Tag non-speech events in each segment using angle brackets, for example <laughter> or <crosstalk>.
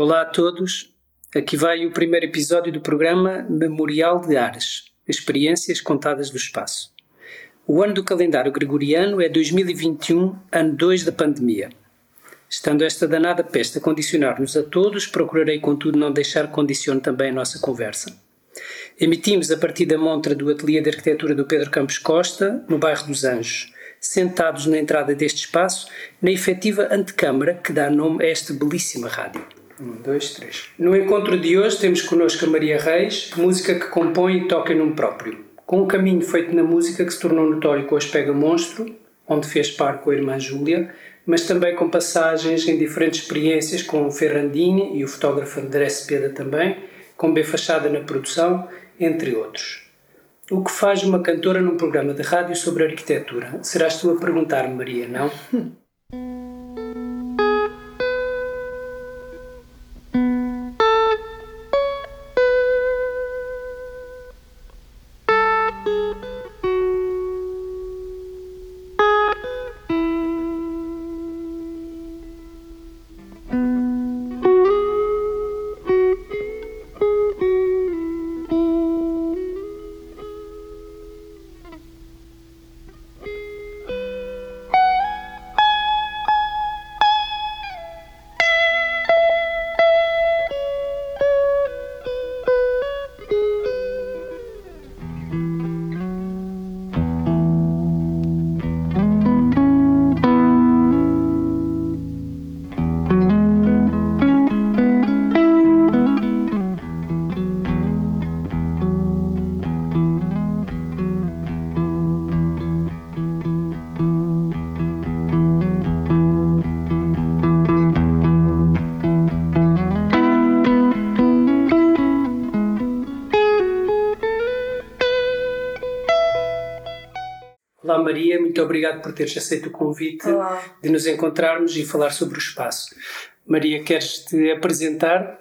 Olá a todos. Aqui vai o primeiro episódio do programa Memorial de Ares Experiências Contadas do Espaço. O ano do calendário gregoriano é 2021, ano 2 da pandemia. Estando esta danada peste a condicionar-nos a todos, procurarei, contudo, não deixar que condicione também a nossa conversa. Emitimos a partir da montra do Ateliê de Arquitetura do Pedro Campos Costa, no bairro dos Anjos, sentados na entrada deste espaço, na efetiva antecâmara que dá nome a esta belíssima rádio. Um, dois, três. No encontro de hoje temos connosco a Maria Reis, música que compõe e toca em nome próprio. Com um caminho feito na música que se tornou notório com a Espega Monstro, onde fez par com a irmã Júlia, mas também com passagens em diferentes experiências com o Ferrandini e o fotógrafo André Cepeda também, com B Fachada na produção, entre outros. O que faz uma cantora num programa de rádio sobre arquitetura? Serás tu a perguntar, Maria, não? <laughs> Maria, muito obrigado por teres aceito o convite Olá. de nos encontrarmos e falar sobre o espaço. Maria, queres te apresentar?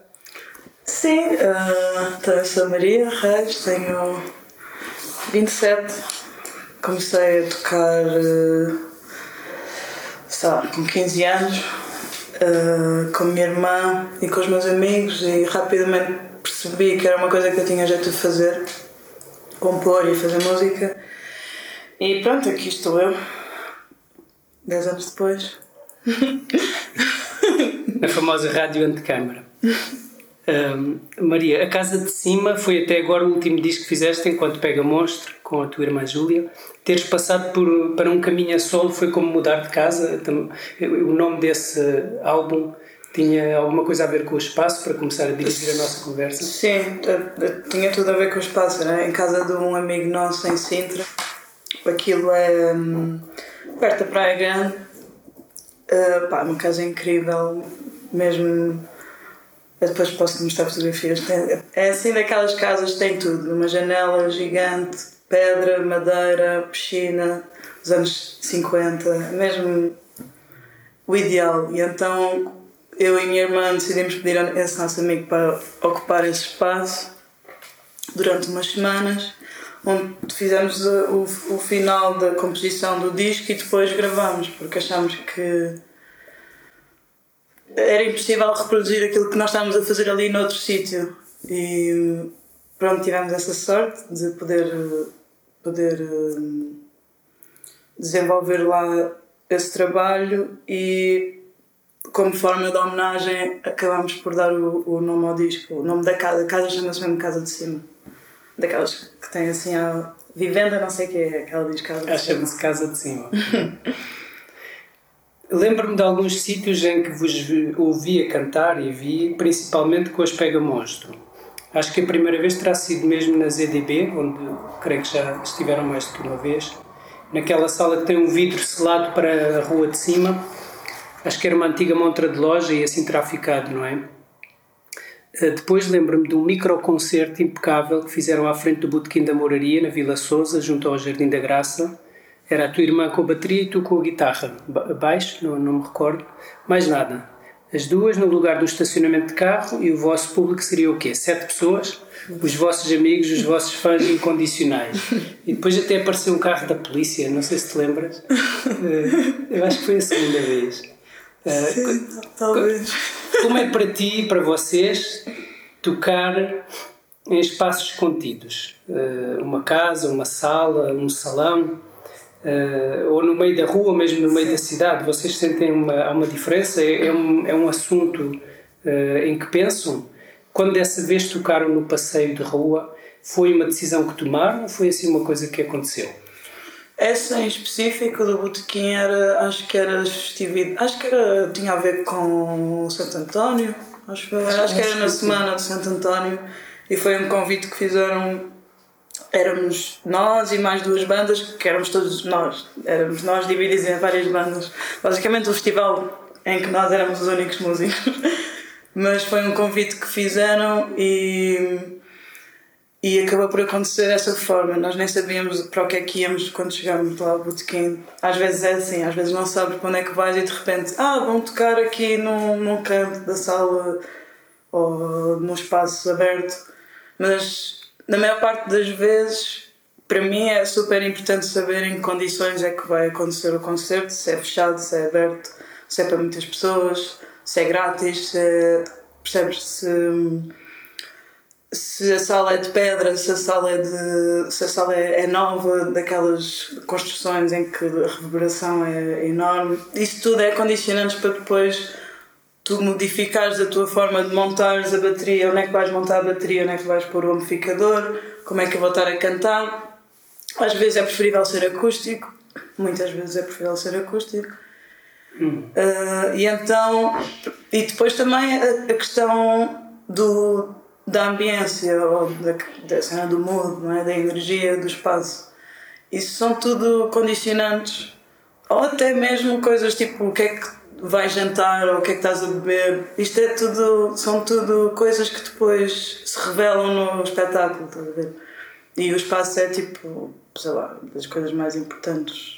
Sim, uh, então eu sou Maria Reis, tenho 27, comecei a tocar uh, sei lá, com 15 anos uh, com a minha irmã e com os meus amigos e rapidamente percebi que era uma coisa que eu tinha jeito de fazer, compor e fazer música e pronto, aqui estou eu. Dez anos depois. <laughs> Na famosa rádio antecâmara. Um, Maria, a Casa de Cima foi até agora o último disco que fizeste enquanto Pega Monstro, com a tua irmã Júlia. Teres passado por, para um caminho a solo foi como mudar de casa. O nome desse álbum tinha alguma coisa a ver com o espaço para começar a dirigir a nossa conversa? Sim, tinha tudo a ver com o espaço. Né? Em casa de um amigo nosso em Sintra Aquilo é um, perto da Praia Grande. Uh, pá, uma casa incrível, mesmo. Eu depois posso mostrar fotografias. É assim daquelas casas tem tudo: uma janela gigante, pedra, madeira, piscina, dos anos 50, mesmo o ideal. E então eu e minha irmã decidimos pedir a esse nosso amigo para ocupar esse espaço durante umas semanas onde fizemos o, o final da composição do disco e depois gravamos, porque achámos que era impossível reproduzir aquilo que nós estávamos a fazer ali noutro sítio. E pronto, tivemos essa sorte de poder, poder hum, desenvolver lá esse trabalho e como forma de homenagem acabamos por dar o, o nome ao disco. O nome da casa, a casa chama-se mesmo Casa de Cima daquelas que tem assim a vivenda, não sei o que é, aquela diz casa de cima. se casa de cima. Lembro-me de alguns sítios em que vos ouvia cantar e vi, principalmente com as Pega Monstro. Acho que a primeira vez terá sido mesmo na ZDB, onde creio que já estiveram mais do que uma vez. Naquela sala que tem um vidro selado para a rua de cima. Acho que era uma antiga montra de loja e assim terá ficado, não é? Eh, depois lembro-me de um microconcerto impecável que fizeram à frente do Botequim da Moraria, na Vila Souza, junto ao Jardim da Graça. Era a tua irmã com a bateria e tu com a guitarra. Baixo, não, não me recordo. Mais nada. As duas no lugar do estacionamento de carro e o vosso público seria o quê? Sete pessoas? Os vossos amigos, os vossos fãs incondicionais. E depois até apareceu um carro da polícia, não sei se te lembras. Eh, eu acho que foi a segunda vez. Sim, talvez. Como é para ti e para vocês tocar em espaços contidos? Uh, uma casa, uma sala, um salão? Uh, ou no meio da rua, mesmo no meio da cidade, vocês sentem uma, uma diferença? É, é, um, é um assunto em que pensam? Quando dessa vez tocaram no passeio de rua, foi uma decisão que tomaram ou foi assim uma coisa que aconteceu? Essa em específico do Botequim era, acho que era festividade, acho que era, tinha a ver com o Santo António, acho, acho que era na semana de Santo António e foi um convite que fizeram éramos nós e mais duas bandas, que éramos todos nós. Éramos nós divididos em várias bandas. Basicamente, o festival em que nós éramos os únicos músicos. <laughs> Mas foi um convite que fizeram e, e acabou por acontecer dessa forma. Nós nem sabíamos para o que é que íamos quando chegámos lá ao botequim. Às vezes é assim, às vezes não sabes para onde é que vais e de repente, ah, vão tocar aqui num, num canto da sala ou num espaço aberto. Mas na maior parte das vezes, para mim é super importante saber em que condições é que vai acontecer o concerto, se é fechado, se é aberto, se é para muitas pessoas, se é grátis, se é, percebes? Se, se a sala é de pedra, se a sala é, de, se a sala é, é nova, daquelas construções em que a reverberação é enorme. Isso tudo é condicionante para depois tu modificares a tua forma de montares a bateria, onde é que vais montar a bateria, onde é que vais pôr o amplificador, como é que eu vou estar a cantar. Às vezes é preferível ser acústico, muitas vezes é preferível ser acústico. Hum. Uh, e então, e depois também a, a, questão do, da ambiência, ou da, da cena do mood, não é? da energia, do espaço. Isso são tudo condicionantes, ou até mesmo coisas tipo o que é que vais jantar ou o que é que estás a beber. Isto é tudo, são tudo coisas que depois se revelam no espetáculo, estás a ver? E o espaço é tipo, sei lá, das coisas mais importantes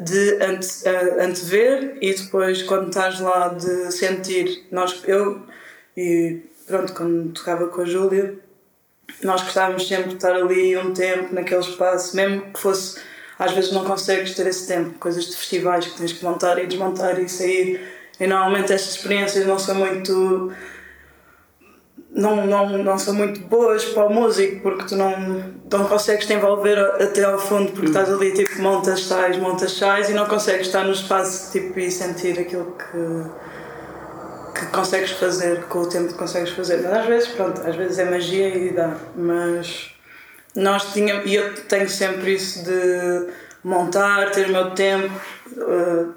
de ante, antever e depois quando estás lá de sentir. Nós, eu e pronto, quando tocava com a Júlia, nós gostávamos sempre de estar ali um tempo naquele espaço, mesmo que fosse às vezes não consegues ter esse tempo, coisas de festivais que tens que montar e desmontar e sair. E normalmente estas experiências não são muito. Não, não, não são muito boas para o músico porque tu não, não consegues te envolver até ao fundo porque estás ali tipo montas sais, montas sais e não consegues estar no espaço tipo, e sentir aquilo que consegues fazer com o tempo que consegues fazer. Mas às vezes, pronto, às vezes é magia e dá. Mas nós tínhamos, e eu tenho sempre isso de montar, ter o meu tempo. Uh,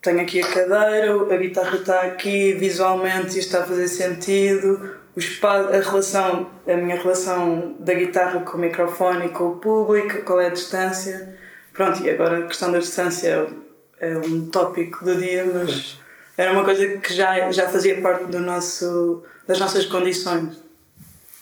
tenho aqui a cadeira, a guitarra está aqui, visualmente isto está a fazer sentido. O espaço, a relação, a minha relação da guitarra com o microfone e com o público, qual é a distância. Pronto, e agora a questão da distância é, é um tópico do dia, mas era uma coisa que já, já fazia parte do nosso, das nossas condições.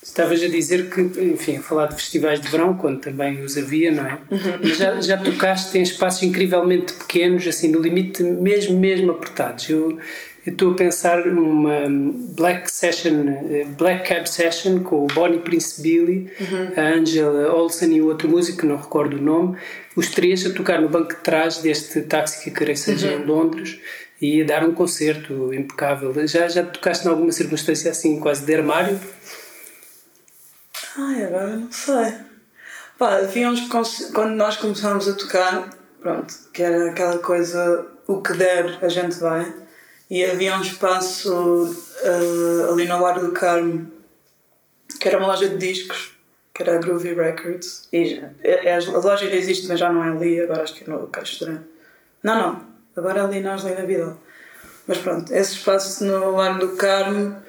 Estavas a dizer que, enfim, a falar de festivais de verão, quando também os havia, não é? Uhum. Já, já tocaste em espaços incrivelmente pequenos, assim, no limite mesmo, mesmo apertados. Eu, eu estou a pensar numa Black Session, eh, Black Cab Session com o Bonnie Prince Billy, uhum. a Angela Olsen e outro músico, que não recordo o nome, os três a tocar no banco de trás deste táxi que queria seja uhum. em Londres e a dar um concerto impecável. Já, já tocaste em alguma circunstância assim, quase de armário? Ai, agora não sei. Pá, havia uns quando nós começámos a tocar, pronto, que era aquela coisa, o que der a gente vai. E havia um espaço uh, ali no Largo do Carmo, que era uma loja de discos, que era a Groovy Records. E já, é, é, a loja ainda existe, mas já não é ali, agora acho que é no Caixo Não, não, agora ali na Angelina Vidal. Mas pronto, esse espaço no Largo do Carmo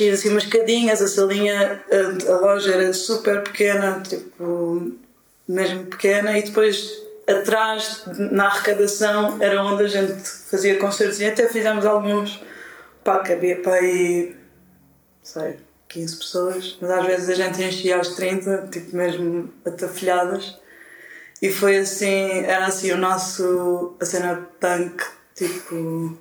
descias assim umas escadinhas, a salinha, a, a, loja era super pequena, tipo, mesmo pequena, e depois atrás, na arrecadação, era onde a gente fazia concertos e até fizemos alguns, pá, cabia para aí, sei, 15 pessoas, mas às vezes a gente enchia às 30, tipo mesmo atafolhadas. E foi assim, era assim o nosso, a cena punk, tipo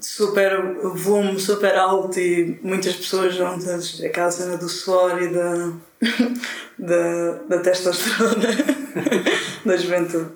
super volume super alto e muitas pessoas juntas, aquela cena do suor e da, <laughs> da, da testosterona <laughs> da juventude.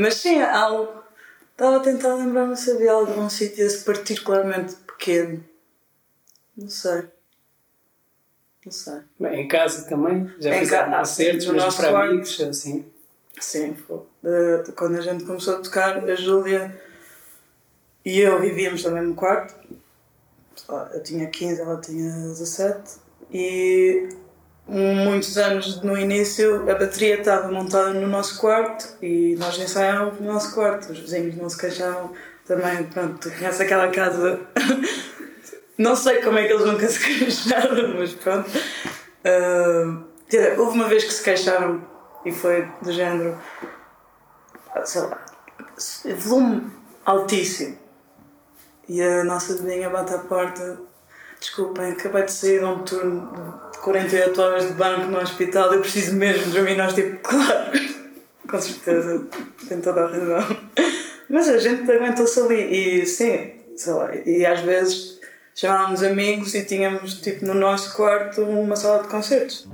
Mas sim, algo. Estava a tentar lembrar-me se havia algum sítio esse particularmente pequeno. Não sei. Não sei. Bem, em casa também? Já em fizeram concertos, mas para quarto. amigos, assim? Sim. De, quando a gente começou a tocar, a Júlia e eu vivíamos no mesmo quarto. Eu tinha 15, ela tinha 17. E muitos anos no início a bateria estava montada no nosso quarto e nós ensaiávamos no nosso quarto, os vizinhos não se queixavam também, pronto, tu conheces aquela casa. <laughs> Não sei como é que eles nunca se <laughs> queixaram, mas pronto. Uh, houve uma vez que se queixaram e foi do género sei lá volume altíssimo. E a nossa vizinha bate à porta desculpem, acabei de sair de um turno 48 horas de banco no hospital, eu preciso mesmo dormir. Nós, tipo, claro, <laughs> com certeza, tem toda a razão. Mas a gente aguentou-se ali e, sim, sei lá, e às vezes chamávamos amigos e tínhamos, tipo, no nosso quarto uma sala de concertos.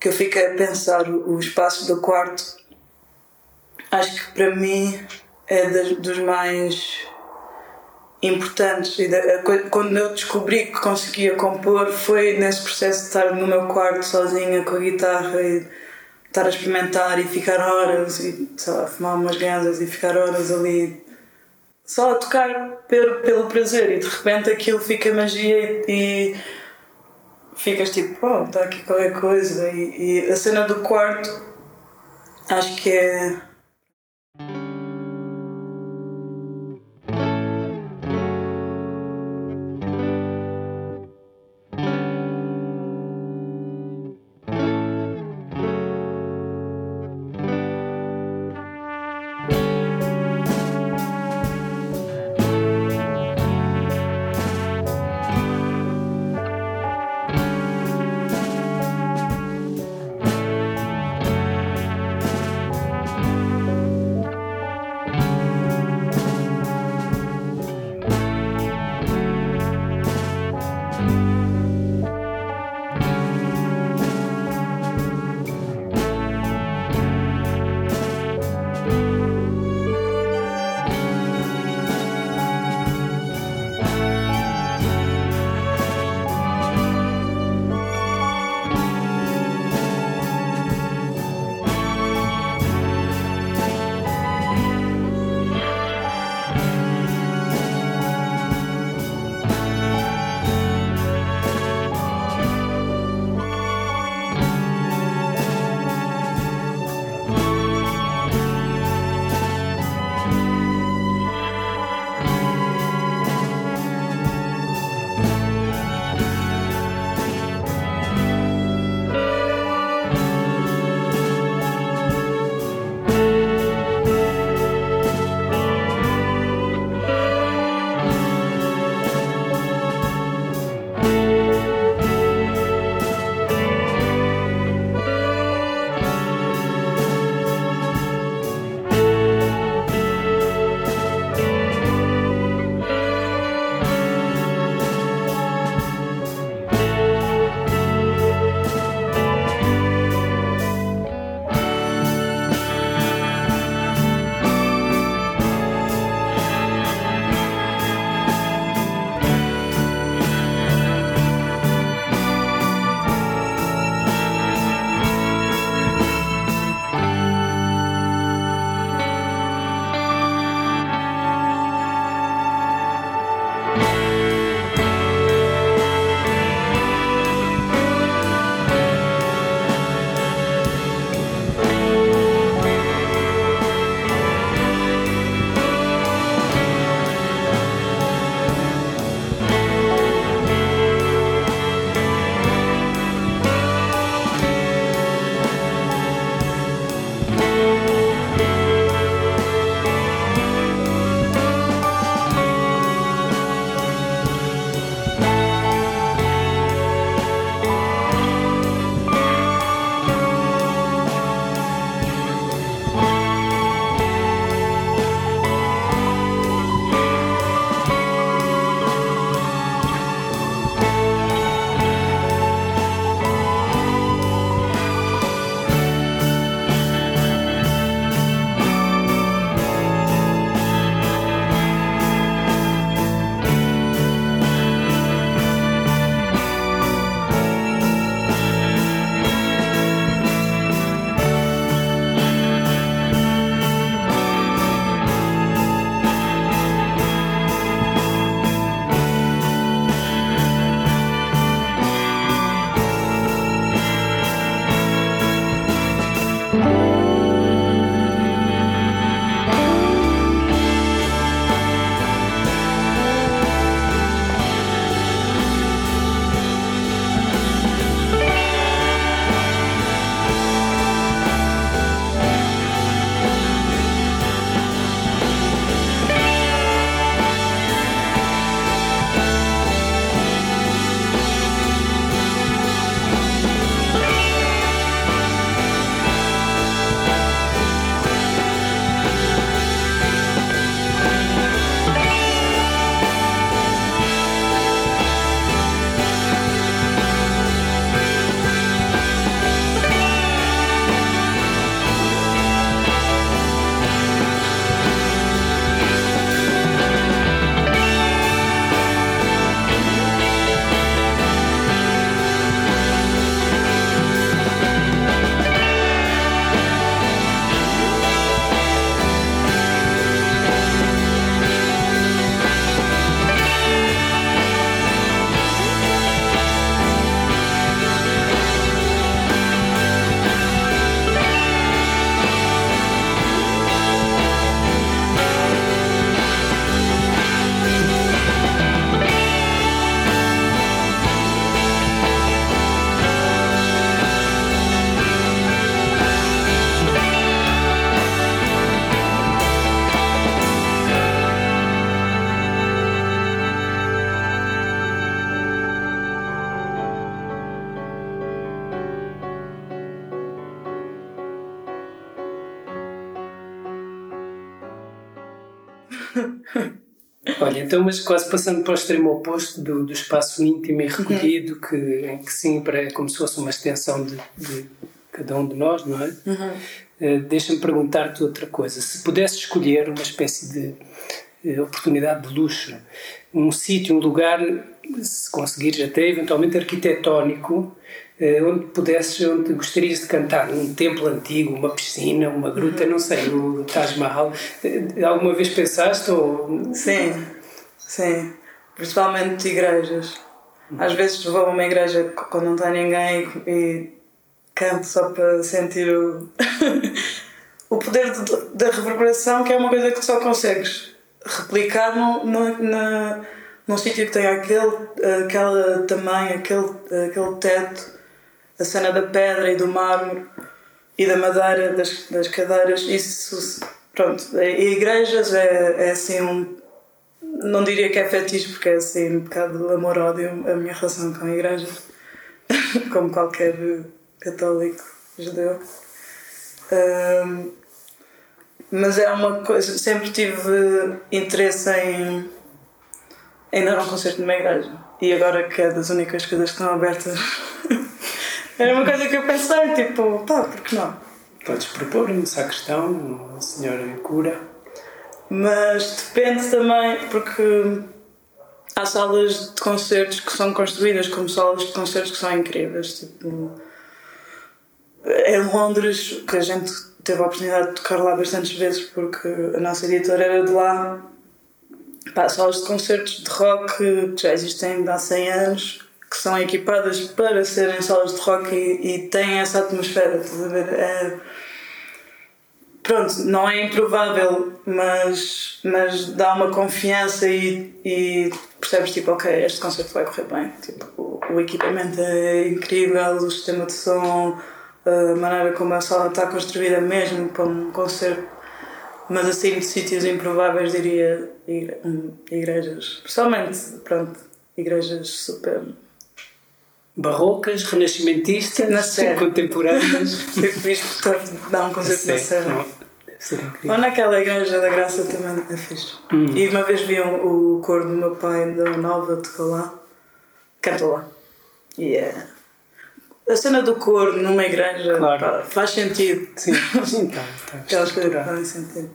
Que eu fiquei a pensar o, espaço do quarto, acho que para mim é dos mais importantes. E quando eu descobri que conseguia compor, foi nesse processo de estar no meu quarto sozinha com a guitarra e estar a experimentar e ficar horas e sei lá, fumar umas ganzas e ficar horas ali só a tocar pelo, pelo prazer e de repente aquilo fica magia e, e ficas tipo, oh, está aqui qualquer coisa. E, e a cena do quarto acho que é então, mas quase passando para o extremo oposto do, do espaço íntimo e recolhido, uhum. que, em que sim, é como se fosse uma extensão de, de cada um de nós, não é? Uhum. Uh, Deixa-me perguntar-te outra coisa. Se pudesse escolher uma espécie de uh, oportunidade de luxo, um sítio, um lugar, se conseguires até eventualmente arquitetónico, uh, onde pudesses, onde gostarias de cantar, um templo antigo, uma piscina, uma gruta, uhum. não sei, o Taj Mahal. Alguma vez pensaste ou... Sim, sim. Principalmente igrejas. Às vezes vou a uma igreja quando não está ninguém e canto só para sentir o, <laughs> o poder de, da reverberação, que é uma coisa que só consegues replicar no, no, na, num sítio que tem aquele, aquele tamanho, aquele, aquele teto, a cena da pedra e do mármore e da madeira das, das cadeiras. Isso, pronto. E igrejas é, é assim um. Não diria que é fetiche, porque é assim um bocado amor-ódio a minha relação com a igreja, <laughs> como qualquer católico judeu. Um, mas é uma coisa, sempre tive interesse em, em dar um concerto numa igreja. E agora que é das únicas coisas que estão abertas, <laughs> era uma coisa que eu pensei, tipo, pá, por que não? Podes propor um sacristão, uma senhora cura. Mas depende também, porque há salas de concertos que são construídas como salas de concertos que são incríveis. Tipo, em Londres, que a gente teve a oportunidade de tocar lá bastantes vezes porque a nossa editora era de lá. Pá, salas de concertos de rock que já existem há 100 anos, que são equipadas para serem salas de rock e, e têm essa atmosfera, ver? É, pronto, não é improvável, mas, mas dá uma confiança e, e percebes tipo, ok, este concerto vai correr bem. Tipo, o, o equipamento é incrível, o sistema de som a maneira como a sala está construída mesmo para um concerto, mas assim de sítios improváveis diria igrejas, pessoalmente, pronto, igrejas super barrocas, renascimentistas, contemporâneas. <laughs> Eu fiz dar um concerto na Serra. Ou naquela igreja da Graça também é fixe. Hum. E uma vez vi um, o coro do meu pai da Nova tocou lá, cantou lá. E yeah. é a cena do cor numa igreja claro. pá, faz sentido. Sim, sim, tá, tá Aquelas coisas fazem sentido.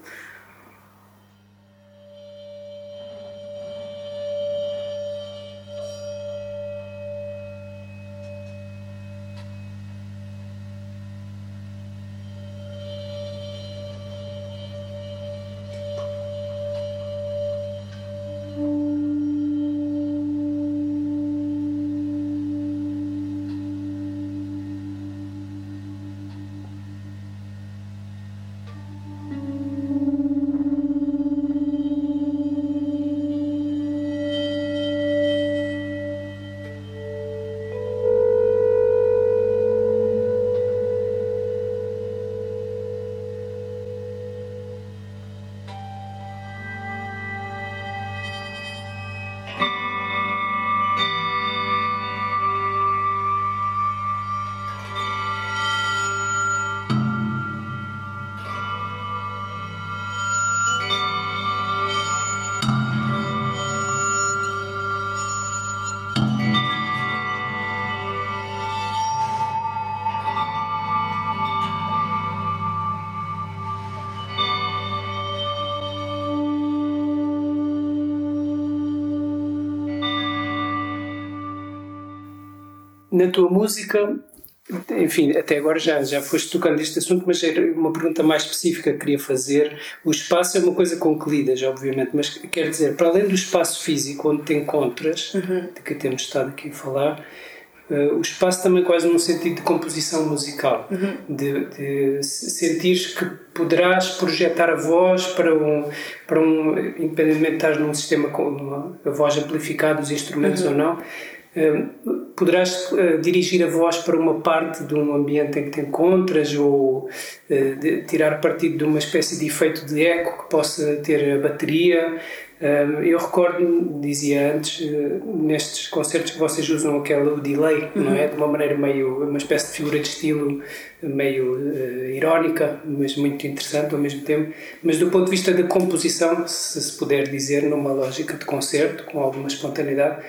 Na tua música, enfim, até agora já, já foste tocando este assunto, mas era uma pergunta mais específica que queria fazer. O espaço é uma coisa com que lidas, obviamente, mas quer dizer, para além do espaço físico onde te encontras, uhum. de que temos estado aqui a falar, Uh, o espaço também quase num sentido de composição musical, uhum. de, de sentir que poderás projetar a voz para um, para um independentemente de estar num sistema com uma, a voz amplificada, os instrumentos uhum. ou não, poderás uh, dirigir a voz para uma parte de um ambiente em que te encontras ou uh, tirar partido de uma espécie de efeito de eco que possa ter a bateria. Eu recordo, dizia antes, eh, nestes concertos que vocês usam aquele o delay, uhum. não é? De uma maneira meio, uma espécie de figura de estilo meio uh, irónica, mas muito interessante ao mesmo tempo. Mas do ponto de vista da composição, se se puder dizer, numa lógica de concerto, com alguma espontaneidade,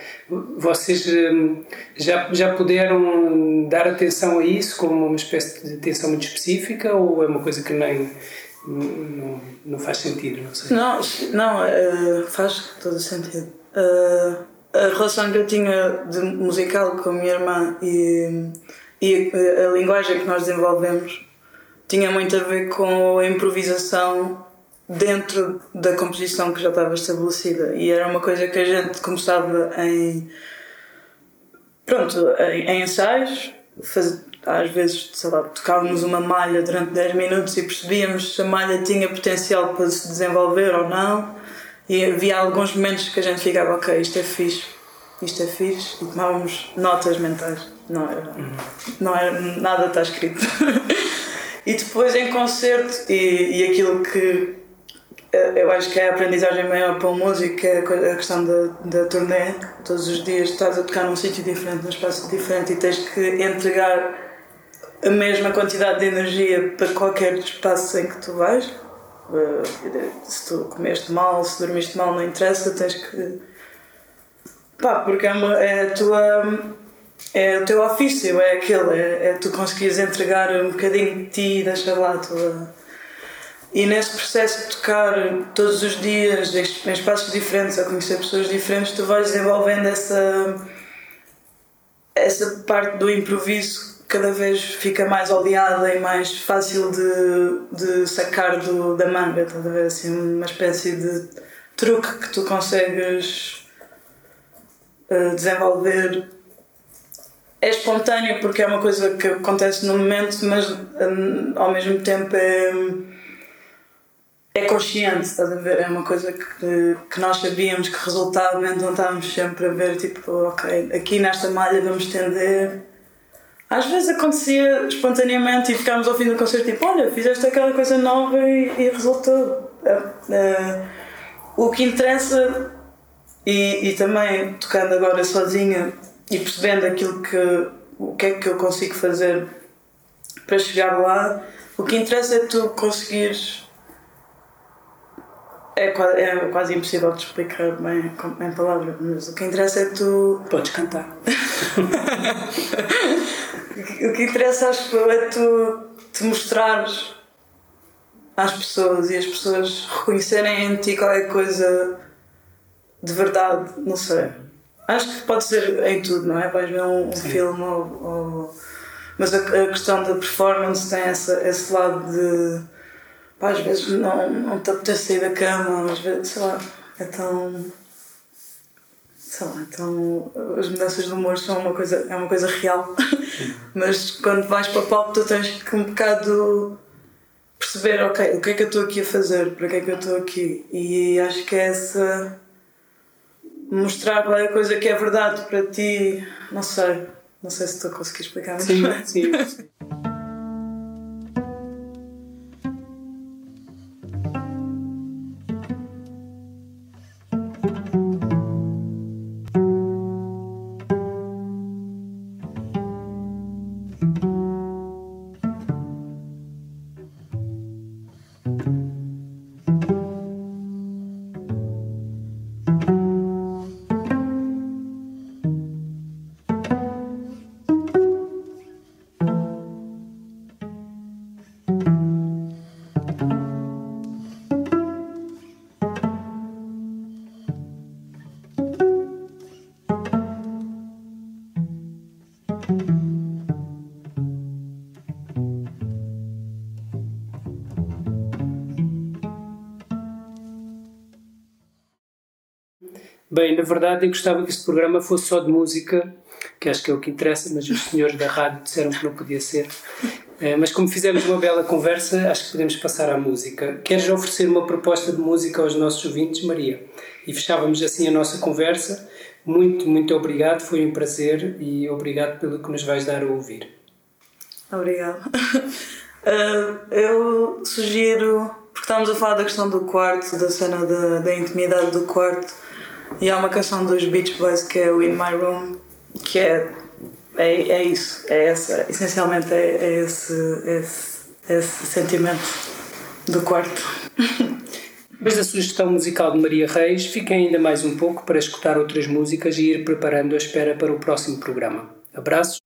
vocês um, já, já puderam dar atenção a isso como uma espécie de atenção muito específica ou é uma coisa que nem não, não faz sentido, não sei. Não, não uh, faz todo sentido. Uh, a relação que eu tinha de musical com a minha irmã e, e a, a linguagem que nós desenvolvemos tinha muito a ver com a improvisação dentro da composição que já estava estabelecida e era uma coisa que a gente começava em pronto, em, em ensaios faz, às vezes, sei lá, tocávamos uma malha durante 10 minutos e percebíamos se a malha tinha potencial para se desenvolver ou não. E havia alguns momentos que a gente ficava, ok, isto é fixe, isto é fixe, e tomávamos notas mentais. Não era, não era nada está escrito. <laughs> e depois em concerto, e, e aquilo que eu acho que é a aprendizagem maior para o músico, é a questão da, da turnê. Todos os dias estás a tocar num sítio diferente, num espaço diferente e tens que entregar a mesma quantidade de energia para qualquer espaço em que tu vais. Eh, se tu comeste mal, se dormiste mal, não interessa, tens que. pá, porque é, uma, é a tua. é o teu ofício, é aquele, é, é tu conseguires entregar um bocadinho de ti e deixar lá a tua. E nesse processo de tocar todos os dias em espaços diferentes, a conhecer pessoas diferentes, tu vais desenvolvendo essa, essa parte do improviso cada vez fica mais oleada e mais fácil de, de sacar do, da manga, estás a ver? Assim, uma espécie de truque que tu consegues uh, desenvolver. É espontâneo porque é uma coisa que acontece no momento, mas um, ao mesmo tempo é, é consciente, estás a ver? É uma coisa que, que nós sabíamos que resultava, então estávamos sempre a ver, tipo, ok, aqui nesta malha vamos estender às vezes acontecia espontaneamente e ficámos ao fim do concerto tipo, olha, fizeste aquela coisa nova e, e resultou. Uh, o que interessa, e, e também tocando agora sozinha e percebendo aquilo que o que é que eu consigo fazer para chegar lá, o que interessa é tu conseguires. É quase, é quase impossível de explicar bem em palavras, mas o que interessa é tu. Podes cantar. <laughs> o que interessa acho que é tu te mostrares às pessoas e as pessoas reconhecerem em ti qualquer coisa de verdade, não sei. Acho que pode ser em tudo, não é? Vais ver um, um filme ou, ou, Mas a, a, questão da performance tem essa, esse lado de. Pá, às vezes não, não te apetece sair da cama, às vezes, sei lá, é tão sei lá, então as mudanças de humor são uma coisa, é uma coisa real, <laughs> mas quando vais para o palco tu tens que um bocado perceber, ok, o que é que eu estou aqui a fazer, para que é que eu estou aqui, e acho que é essa mostrar qual é a coisa que é verdade para ti, não sei, não sei se estou a conseguir explicar <laughs> sim, sim. Bem, na verdade eu gostava que este programa fosse só de música, que acho que é o que interessa, mas os senhores da rádio disseram que não podia ser. É, mas como fizemos uma bela conversa, acho que podemos passar à música. Queres oferecer uma proposta de música aos nossos ouvintes, Maria? E fechávamos assim a nossa conversa. Muito, muito obrigado, foi um prazer e obrigado pelo que nos vais dar a ouvir. Obrigada. Uh, <laughs> eu sugiro porque estávamos a falar da questão do quarto, da cena da, da intimidade do quarto, e há uma canção dos Beach Boys que é o In My Room, que é, é, é isso, é essa, essencialmente é, é esse, esse, esse sentimento do quarto. <laughs> Depois da sugestão musical de Maria Reis, fiquem ainda mais um pouco para escutar outras músicas e ir preparando a espera para o próximo programa. Abraços.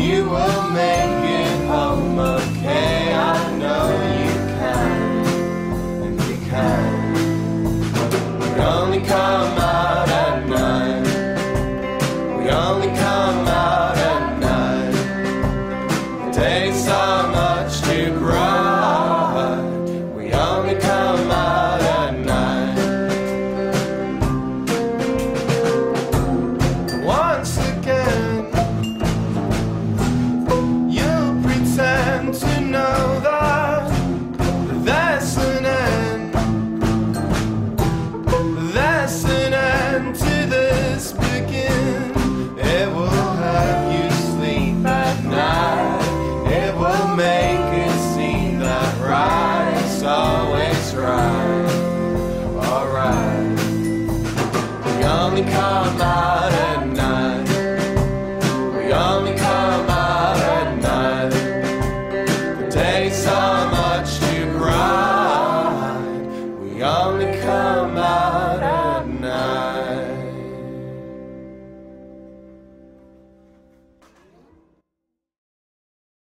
you were make.